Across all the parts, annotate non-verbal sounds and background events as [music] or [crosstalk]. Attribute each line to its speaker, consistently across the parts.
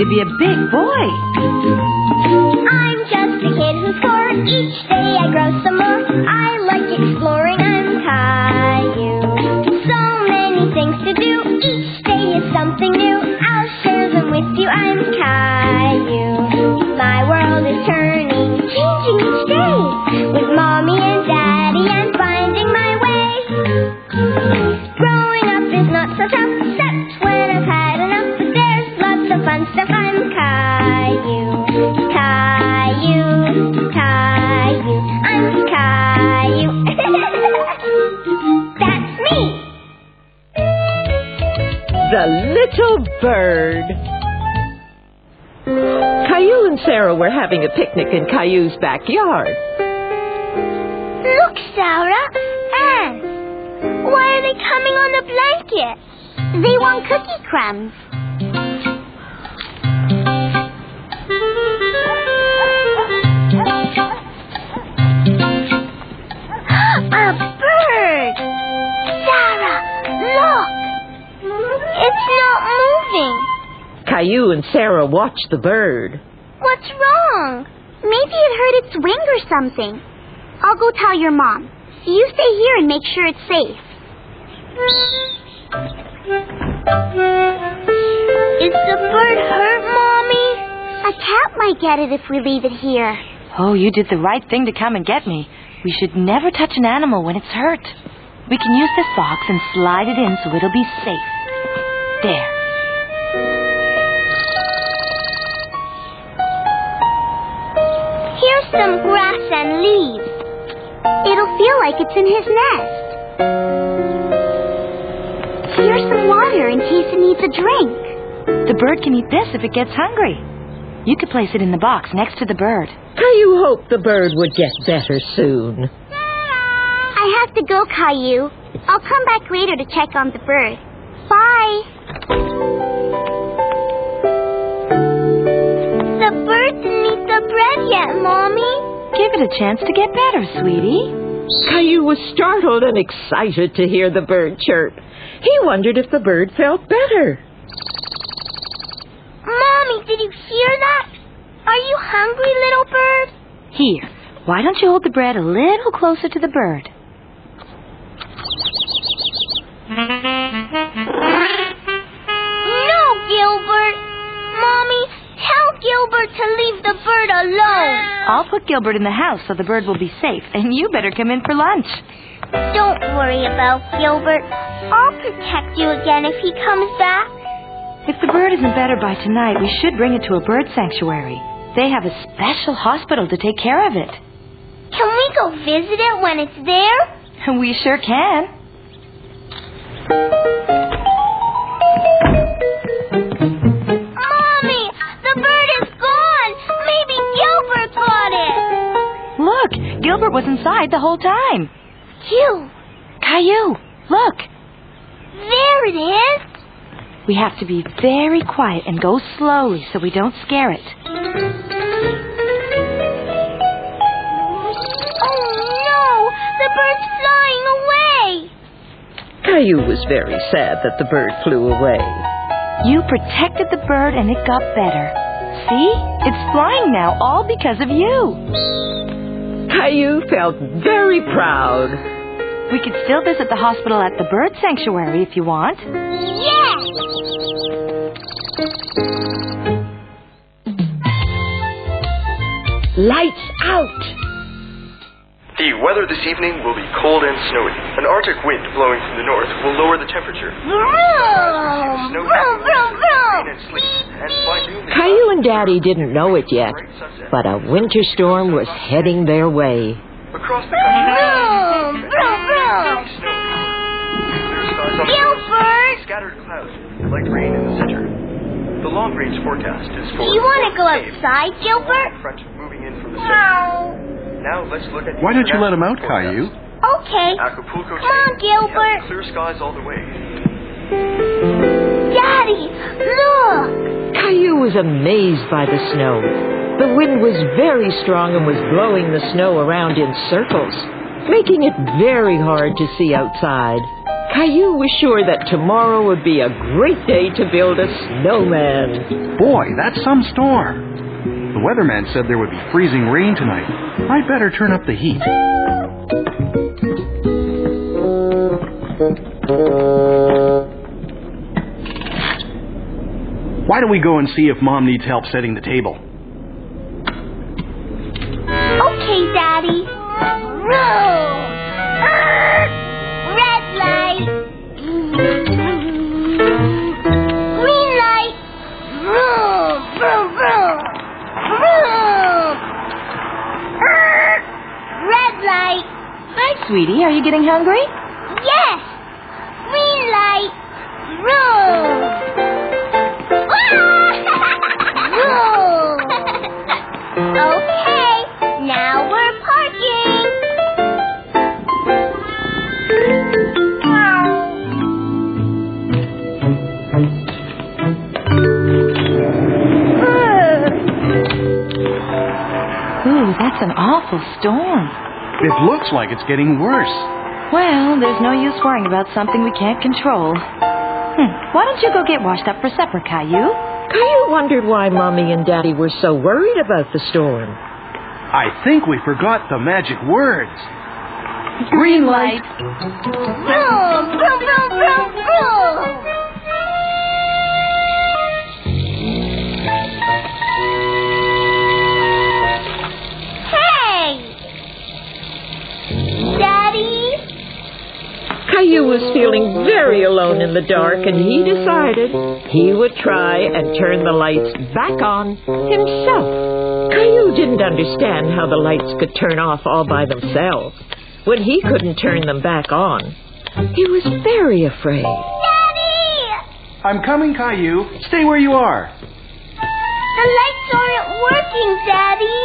Speaker 1: to be a big boy.
Speaker 2: I'm just a kid who's four. Each day I grow some more. I like exploring.
Speaker 3: The little bird. Caillou and Sarah were having a picnic in Caillou's backyard.
Speaker 2: Look, Sarah, ants. Why are they coming on the blanket? They want cookie crumbs. It's not moving.
Speaker 3: Caillou and Sarah watched the bird.
Speaker 2: What's wrong? Maybe it hurt its wing or something. I'll go tell your mom. You stay here and make sure it's safe. Is the bird hurt, Mommy? A cat might get it if we leave it here.
Speaker 1: Oh, you did the right thing to come and get me. We should never touch an animal when it's hurt. We can use this box and slide it in so it'll be safe. There.
Speaker 2: Here's some grass and leaves. It'll feel like it's in his nest. Here's some water in case it needs a drink.
Speaker 1: The bird can eat this if it gets hungry. You could place it in the box next to the bird.
Speaker 3: Caillou hoped the bird would get better soon.
Speaker 2: I have to go, Caillou. I'll come back later to check on the bird. Bye. The bird didn't eat the bread yet, Mommy.
Speaker 1: Give it a chance to get better, sweetie.
Speaker 3: Caillou was startled and excited to hear the bird chirp. He wondered if the bird felt better.
Speaker 2: Mommy, did you hear that? Are you hungry, little bird?
Speaker 1: Here, why don't you hold the bread a little closer to the bird? [laughs]
Speaker 2: Gilbert. Mommy, tell Gilbert to leave the bird alone.
Speaker 1: I'll put Gilbert in the house so the bird will be safe, and you better come in for lunch.
Speaker 2: Don't worry about Gilbert. I'll protect you again if he comes back.
Speaker 1: If the bird isn't better by tonight, we should bring it to a bird sanctuary. They have a special hospital to take care of it.
Speaker 2: Can we go visit it when it's there? [laughs]
Speaker 1: We sure can.
Speaker 2: Gilbert
Speaker 1: was inside the whole time.
Speaker 2: You.
Speaker 1: Caillou, look.
Speaker 2: There it is.
Speaker 1: We have to be very quiet and go slowly so we don't scare it.
Speaker 2: Oh no, the bird's flying away.
Speaker 3: Caillou was very sad that the bird flew away.
Speaker 1: You protected the bird and it got better. See? It's flying now, all because of you.
Speaker 3: Caillou felt very proud.
Speaker 1: We could still visit the hospital at the bird sanctuary if you want.
Speaker 2: Yes.
Speaker 3: Lights out!
Speaker 4: The weather this evening will be cold and snowy. An Arctic wind blowing from the north will lower the temperature.
Speaker 2: Vroom,
Speaker 4: Snow
Speaker 2: vroom, vroom,
Speaker 4: rain and
Speaker 2: vroom.
Speaker 4: sleet, and by noon the
Speaker 3: Caillou and Daddy didn't know it yet,
Speaker 4: bright sunset.
Speaker 3: But a winter storm was heading their way.
Speaker 4: Across the country,
Speaker 2: Gilbert.
Speaker 4: scattered clouds, light rain in the center. The long range forecast is for Do
Speaker 2: You want to go outside, Gilbert?
Speaker 4: front moving in from the center.
Speaker 2: No.
Speaker 4: Now let's look at the
Speaker 5: Why don't you let him out,
Speaker 4: international
Speaker 5: Caillou?
Speaker 2: Okay.
Speaker 4: Acapulco
Speaker 2: Come on,
Speaker 4: today, we have
Speaker 2: Gilbert.
Speaker 4: Clear skies all the way.
Speaker 2: Daddy, look.
Speaker 3: Caillou was amazed by the snow. The wind was very strong and was blowing the snow around in circles, making it very hard to see outside. Caillou was sure that tomorrow would be a great day to build a snowman.
Speaker 5: Boy, that's some storm. The weatherman said there would be freezing rain tonight. I'd better turn up the heat. Why don't we go and see if Mom needs help setting the table?
Speaker 6: Sweetie. Are you getting hungry?
Speaker 2: Yes. Green light. Vroom. Vroom. Okay, now we're parking.
Speaker 6: Ooh, that's an awful storm.
Speaker 5: It looks like it's getting worse.
Speaker 6: Well, there's no use worrying about something we can't control. Hmm. Why don't you go get washed up for supper, Caillou?
Speaker 3: Caillou wondered why Mommy and Daddy were so worried about the storm.
Speaker 5: I think we forgot the magic words.
Speaker 6: Green light.
Speaker 2: Vroom, vroom, vroom, vroom, vroom.
Speaker 3: Caillou was feeling very alone in the dark, and he decided he would try and turn the lights back on himself. Caillou didn't understand how the lights could turn off all by themselves when he couldn't turn them back on. He was very afraid.
Speaker 2: Daddy!
Speaker 5: I'm coming, Caillou. Stay where you are.
Speaker 2: The lights aren't working, Daddy.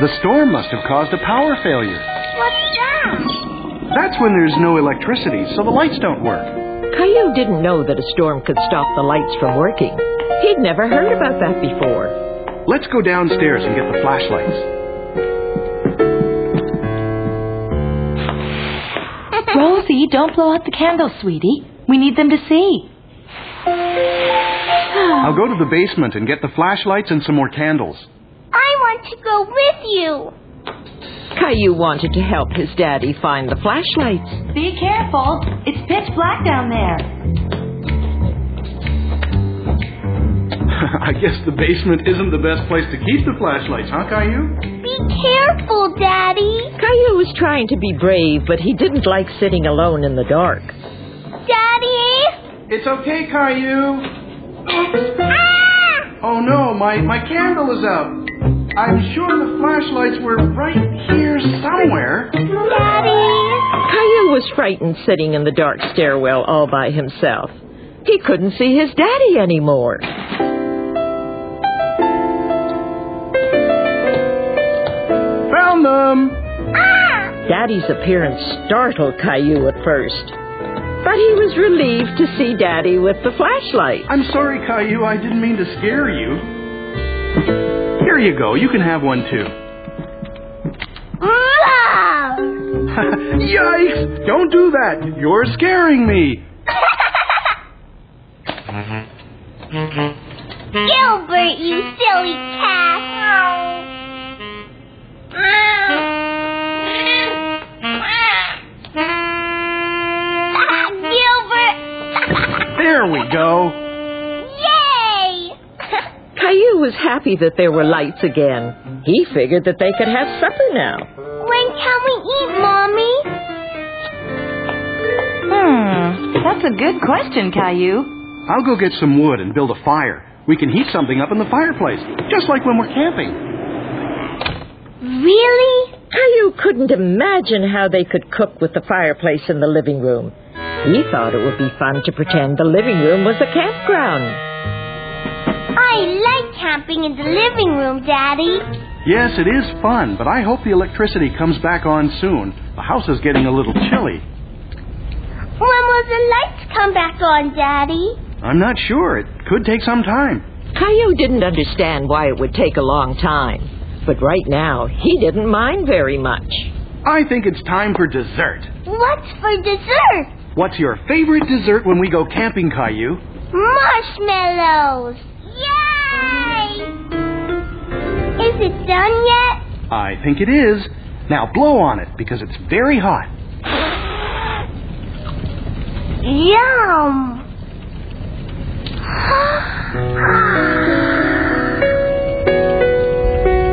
Speaker 5: The storm must have caused a power failure.
Speaker 2: What's that?
Speaker 5: That's when there's no electricity, so the lights don't work.
Speaker 3: Caillou didn't know that a storm could stop the lights from working. He'd never heard about that before.
Speaker 5: Let's go downstairs and get the flashlights.
Speaker 6: Rosie, don't blow out the candles, sweetie. We need them to see.
Speaker 5: I'll go to the basement and get the flashlights and some more candles.
Speaker 2: I want to go with you.
Speaker 3: Caillou wanted to help his daddy find the flashlights.
Speaker 6: Be careful. It's pitch black down there. [laughs]
Speaker 5: I guess the basement isn't the best place to keep the flashlights, huh, Caillou?
Speaker 2: Be careful, Daddy.
Speaker 3: Caillou was trying to be brave, but he didn't like sitting alone in the dark.
Speaker 2: Daddy?
Speaker 5: It's okay, Caillou.
Speaker 2: Ah!
Speaker 5: Oh no, my, my candle is out. I'm sure the flashlights were right here somewhere.
Speaker 2: Daddy?
Speaker 3: Caillou was frightened sitting in the dark stairwell all by himself. He couldn't see his daddy anymore.
Speaker 5: Found them!
Speaker 2: Ah!
Speaker 3: Daddy's appearance startled Caillou at first. But he was relieved to see Daddy with the flashlight.
Speaker 5: I'm sorry, Caillou. I didn't mean to scare you. Here you go. You can have one too. [laughs] Yikes! Don't do that. You're scaring me. [laughs]
Speaker 2: Gilbert, you silly cat. Ah, Gilbert!
Speaker 5: There we go.
Speaker 3: Was happy that there were lights again. He figured that they could have supper now.
Speaker 2: when can we eat, Mommy?
Speaker 6: Hmm. That's a good question, Caillou.
Speaker 5: I'll go get some wood and build a fire. We can heat something up in the fireplace, just like when we're camping.
Speaker 2: Really?
Speaker 3: Caillou couldn't imagine how they could cook with the fireplace in the living room. He thought it would be fun to pretend the living room was a campground.
Speaker 2: I like camping in the living room, Daddy.
Speaker 5: Yes, it is fun, but I hope the electricity comes back on soon. The house is getting a little chilly.
Speaker 2: When will the lights come back on, Daddy?
Speaker 5: I'm not sure. It could take some time.
Speaker 3: Caillou didn't understand why it would take a long time. But right now, he didn't mind very much.
Speaker 5: I think it's time for dessert.
Speaker 2: What's for dessert?
Speaker 5: What's your favorite dessert when we go camping, Caillou?
Speaker 2: Marshmallows! Yay! Is it done yet?
Speaker 5: I think it is. Now blow on it because it's very hot.
Speaker 2: Yum!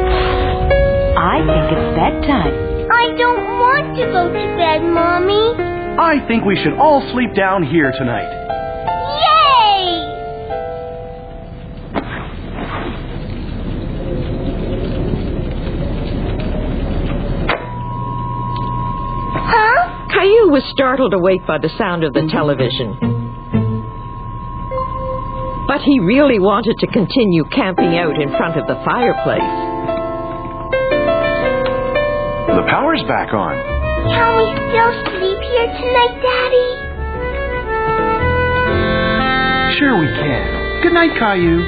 Speaker 6: I think it's bedtime.
Speaker 2: I don't want to go to bed, Mommy.
Speaker 5: I think we should all sleep down here tonight.
Speaker 2: Huh?
Speaker 3: Caillou was startled awake by the sound of the television. But he really wanted to continue camping out in front of the fireplace.
Speaker 5: The power's back on.
Speaker 2: Can we still sleep here tonight, Daddy?
Speaker 5: Sure we can. Good night, Caillou.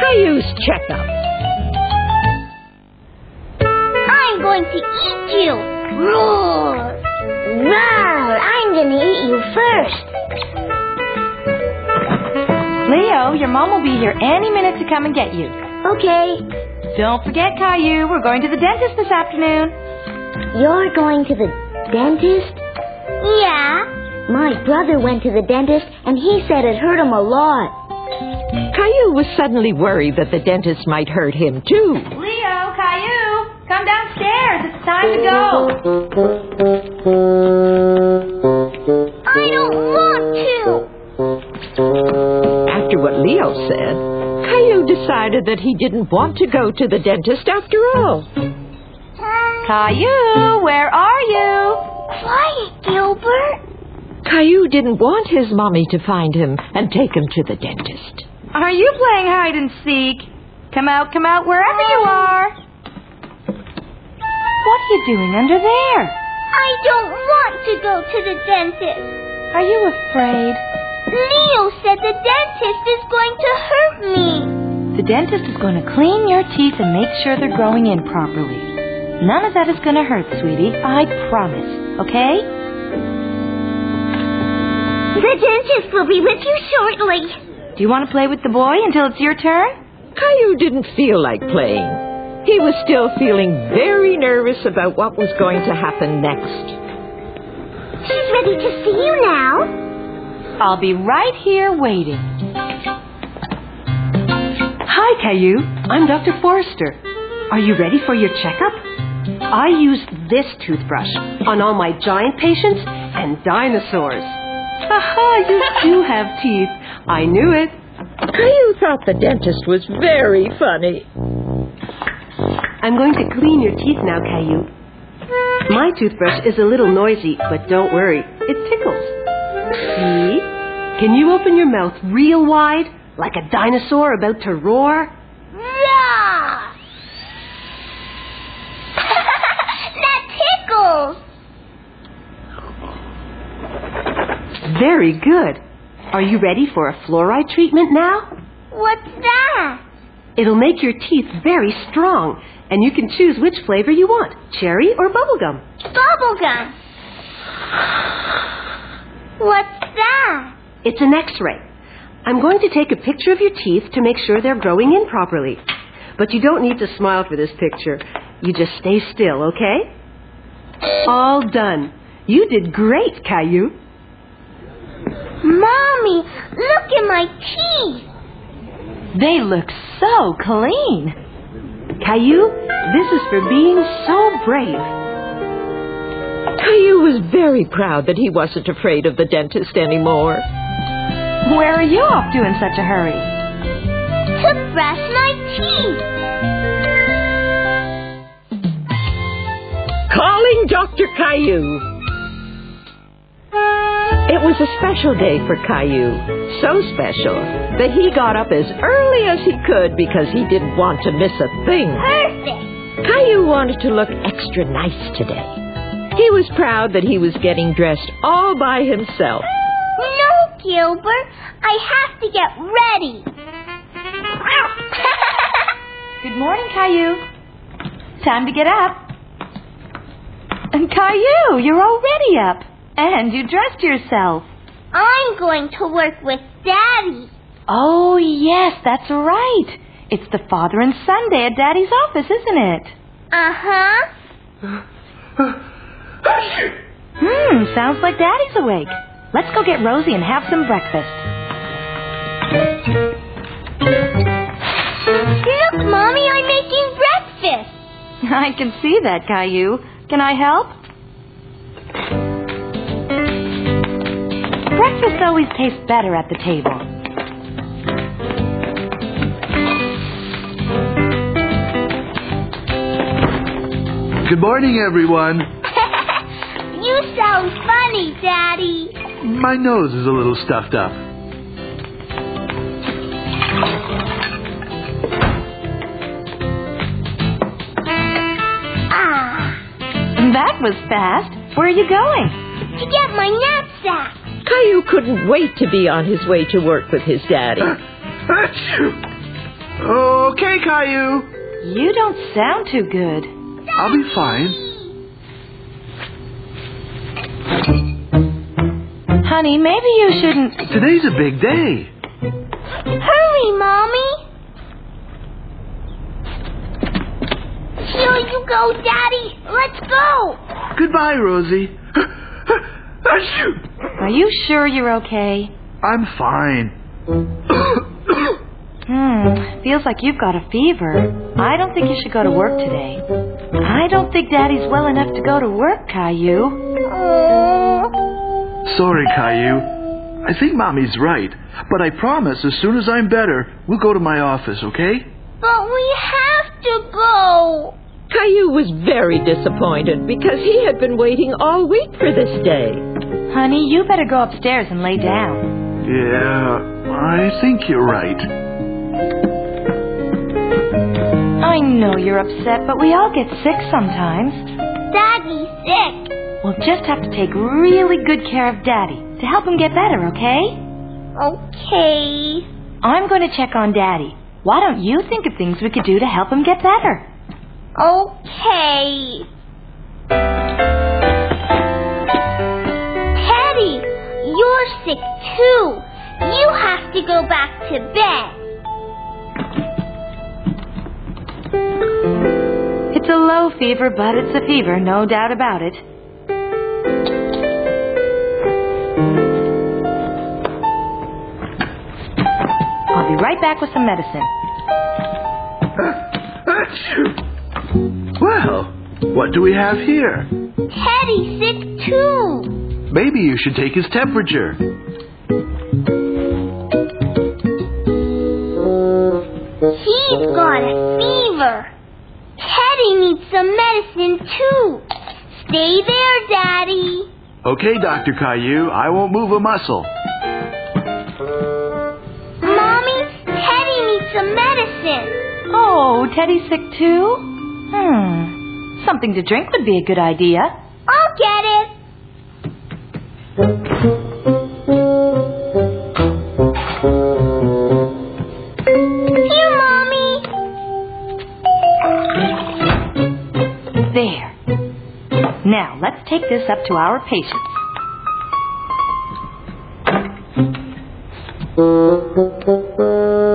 Speaker 3: Caillou's checkup.
Speaker 2: Going to eat you. Roar! Roar! I'm going to eat you first.
Speaker 6: Leo, your mom will be here any minute to come and get you.
Speaker 2: Okay.
Speaker 6: Don't forget, Caillou, we're going to the dentist this afternoon.
Speaker 2: You're going to the dentist? Yeah. My brother went to the dentist and he said it hurt him a lot.
Speaker 3: Caillou was suddenly worried that the dentist might hurt him, too.
Speaker 6: Leo, Caillou, come downstairs. It's time to go.
Speaker 2: I don't want to.
Speaker 3: After what Leo said, Caillou decided that he didn't want to go to the dentist after all.
Speaker 6: Caillou, where are you?
Speaker 2: Quiet, Gilbert.
Speaker 3: Caillou didn't want his mommy to find him and take him to the dentist.
Speaker 6: Are you playing hide and seek? Come out, come out, wherever you are. What are you doing under there?
Speaker 2: I don't want to go to the dentist.
Speaker 6: Are you afraid?
Speaker 2: Leo said the dentist is going to hurt me.
Speaker 6: The dentist is going to clean your teeth and make sure they're growing in properly. None of that is going to hurt, sweetie. I promise. Okay?
Speaker 2: The dentist will be with you shortly.
Speaker 6: Do you want to play with the boy until it's your turn?
Speaker 3: Caillou didn't feel like playing. He was still feeling very nervous about what was going to happen next.
Speaker 2: She's ready to see you now.
Speaker 6: I'll be right here waiting. Hi, Caillou. I'm Dr. Forrester. Are you ready for your checkup? I use this toothbrush on all my giant patients and dinosaurs. Haha, you do have teeth. I knew it.
Speaker 3: Caillou thought the dentist was very funny.
Speaker 6: I'm going to clean your teeth now, Caillou. My toothbrush is a little noisy, but don't worry, it tickles. See? Can you open your mouth real wide, like a dinosaur about to roar?
Speaker 2: Yeah! [laughs] that tickles.
Speaker 6: Very good. Are you ready for a fluoride treatment now?
Speaker 2: What's that?
Speaker 6: It'll make your teeth very strong, and you can choose which flavor you want cherry or bubblegum.
Speaker 2: Bubblegum. What's that?
Speaker 6: It's an x ray. I'm going to take a picture of your teeth to make sure they're growing in properly. But you don't need to smile for this picture. You just stay still, okay? All done. You did great, Caillou.
Speaker 2: Mommy, look at my teeth.
Speaker 6: They look so clean. Caillou, this is for being so brave.
Speaker 3: Caillou was very proud that he wasn't afraid of the dentist anymore.
Speaker 6: Where are you off to in such a hurry?
Speaker 2: To brush my teeth.
Speaker 3: Calling Dr. Caillou. It was a special day for Caillou. So special that he got up as early as he could because he didn't want to miss a thing.
Speaker 2: Perfect.
Speaker 3: Caillou wanted to look extra nice today. He was proud that he was getting dressed all by himself.
Speaker 2: No, Gilbert. I have to get ready.
Speaker 6: Good morning, Caillou.
Speaker 1: Time to get up. And Caillou, you're already up. And you dressed yourself.
Speaker 2: I'm going to work with Daddy.
Speaker 1: Oh, yes, that's right. It's the father and son day at Daddy's office, isn't it?
Speaker 2: Uh-huh.
Speaker 1: Hmm, sounds like Daddy's awake. Let's go get Rosie and have some breakfast.
Speaker 2: Look, Mommy, I'm making breakfast. [laughs]
Speaker 1: I can see that, Caillou. Can I help? Breakfast always tastes better at the table.
Speaker 7: Good morning, everyone. [laughs]
Speaker 2: you sound funny, Daddy.
Speaker 7: My nose is a little stuffed up.
Speaker 2: Ah,
Speaker 1: That was fast. Where are you going?
Speaker 2: to get my knapsack.
Speaker 3: Caillou couldn't wait to be on his way to work with his daddy. [laughs]
Speaker 7: Okay, Caillou.
Speaker 1: You don't sound too good.
Speaker 7: I'll be fine.
Speaker 1: Honey, maybe you shouldn't.
Speaker 7: Today's a big day.
Speaker 2: Hurry, Mommy. Here you go, Daddy. Let's go.
Speaker 7: Goodbye, Rosie.
Speaker 1: Are you sure you're okay?
Speaker 7: I'm fine.
Speaker 1: Hmm, feels like you've got a fever. I don't think you should go to work today. I don't think Daddy's well enough to go to work, Caillou.
Speaker 2: Oh.
Speaker 7: Sorry, Caillou. I think Mommy's right. But I promise as soon as I'm better, we'll go to my office, okay?
Speaker 2: But we have to go.
Speaker 3: Caillou was very disappointed because he had been waiting all week for this day.
Speaker 1: Honey, you better go upstairs and lay down.
Speaker 7: Yeah, I think you're right.
Speaker 1: I know you're upset, but we all get sick sometimes.
Speaker 2: Daddy's sick.
Speaker 1: We'll just have to take really good care of Daddy to help him get better, okay?
Speaker 2: Okay.
Speaker 1: I'm going to check on Daddy. Why don't you think of things we could do to help him get better?
Speaker 2: Okay. Teddy, you're sick too. You have to go back to bed.
Speaker 1: Fever, but it's a fever, no doubt about it. I'll be right back with some medicine.
Speaker 7: Well, what do we have here?
Speaker 2: Teddy's sick too.
Speaker 7: Maybe you should take his temperature.
Speaker 2: He's got a fever. Teddy some medicine too. Stay there, Daddy.
Speaker 7: Okay, Dr. Caillou, I won't move a muscle.
Speaker 2: Mommy, Teddy needs some medicine.
Speaker 1: Oh, Teddy's sick too? Hmm. Something to drink would be a good idea.
Speaker 2: I'll get it.
Speaker 1: This up to our patients.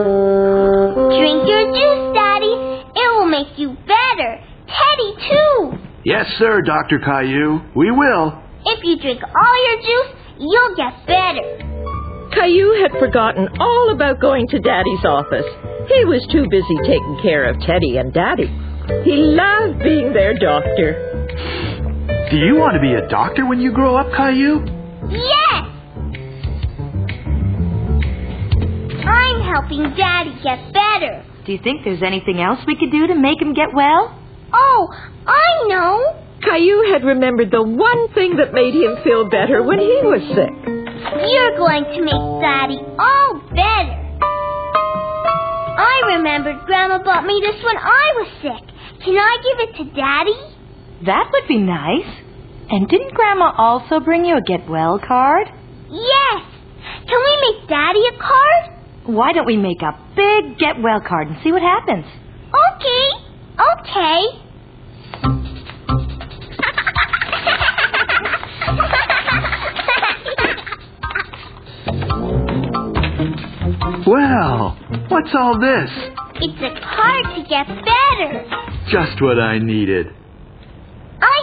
Speaker 2: Drink your juice, Daddy. It will make you better. Teddy, too.
Speaker 7: Yes, sir, Dr. Caillou. We will.
Speaker 2: If you drink all your juice, you'll get better.
Speaker 3: Caillou had forgotten all about going to Daddy's office. He was too busy taking care of Teddy and Daddy. He loved being their doctor.
Speaker 7: Do you want to be a doctor when you grow up, Caillou?
Speaker 2: Yes! I'm helping Daddy get better.
Speaker 1: Do you think there's anything else we could do to make him get well?
Speaker 2: Oh, I know.
Speaker 3: Caillou had remembered the one thing that made him feel better when he was sick.
Speaker 2: You're going to make Daddy all better. I remembered Grandma bought me this when I was sick. Can I give it to Daddy?
Speaker 1: That would be nice. And didn't Grandma also bring you a get well card?
Speaker 2: Yes. Can we make Daddy a card?
Speaker 1: Why don't we make a big get well card and see what happens?
Speaker 2: Okay. Okay.
Speaker 7: Well, what's all this?
Speaker 2: It's a card to get better.
Speaker 7: Just what I needed.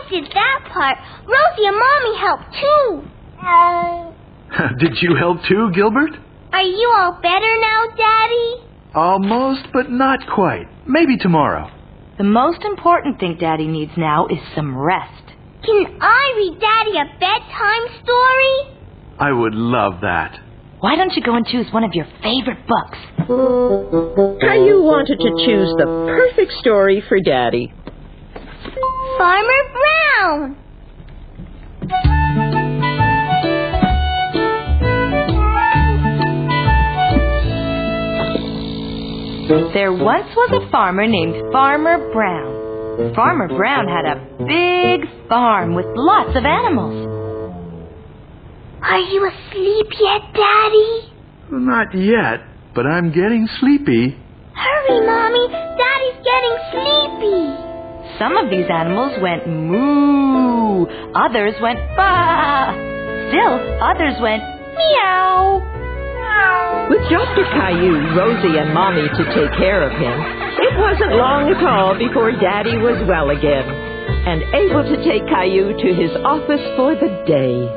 Speaker 2: I did that part. Rosie and Mommy helped too.
Speaker 7: Uh, [laughs] did you help too, Gilbert?
Speaker 2: Are you all better now, Daddy?
Speaker 7: Almost, but not quite. Maybe tomorrow.
Speaker 1: The most important thing Daddy needs now is some rest.
Speaker 2: Can I read Daddy a bedtime story?
Speaker 7: I would love that.
Speaker 1: Why don't you go and choose one of your favorite books?
Speaker 3: Caillou wanted to choose the perfect story for Daddy.
Speaker 2: Farmer Brown.
Speaker 1: There once was a farmer named Farmer Brown. Farmer Brown had a big farm with lots of animals.
Speaker 2: Are you asleep yet, Daddy?
Speaker 7: Not yet, but I'm getting sleepy.
Speaker 2: Hurry, Mommy. Daddy's getting sleepy.
Speaker 1: Some of these animals went moo, others went ba. Still, others went meow.
Speaker 3: With Dr. Caillou, Rosie, and Mommy to take care of him, it wasn't long at all before Daddy was well again and able to take Caillou to his office for the day.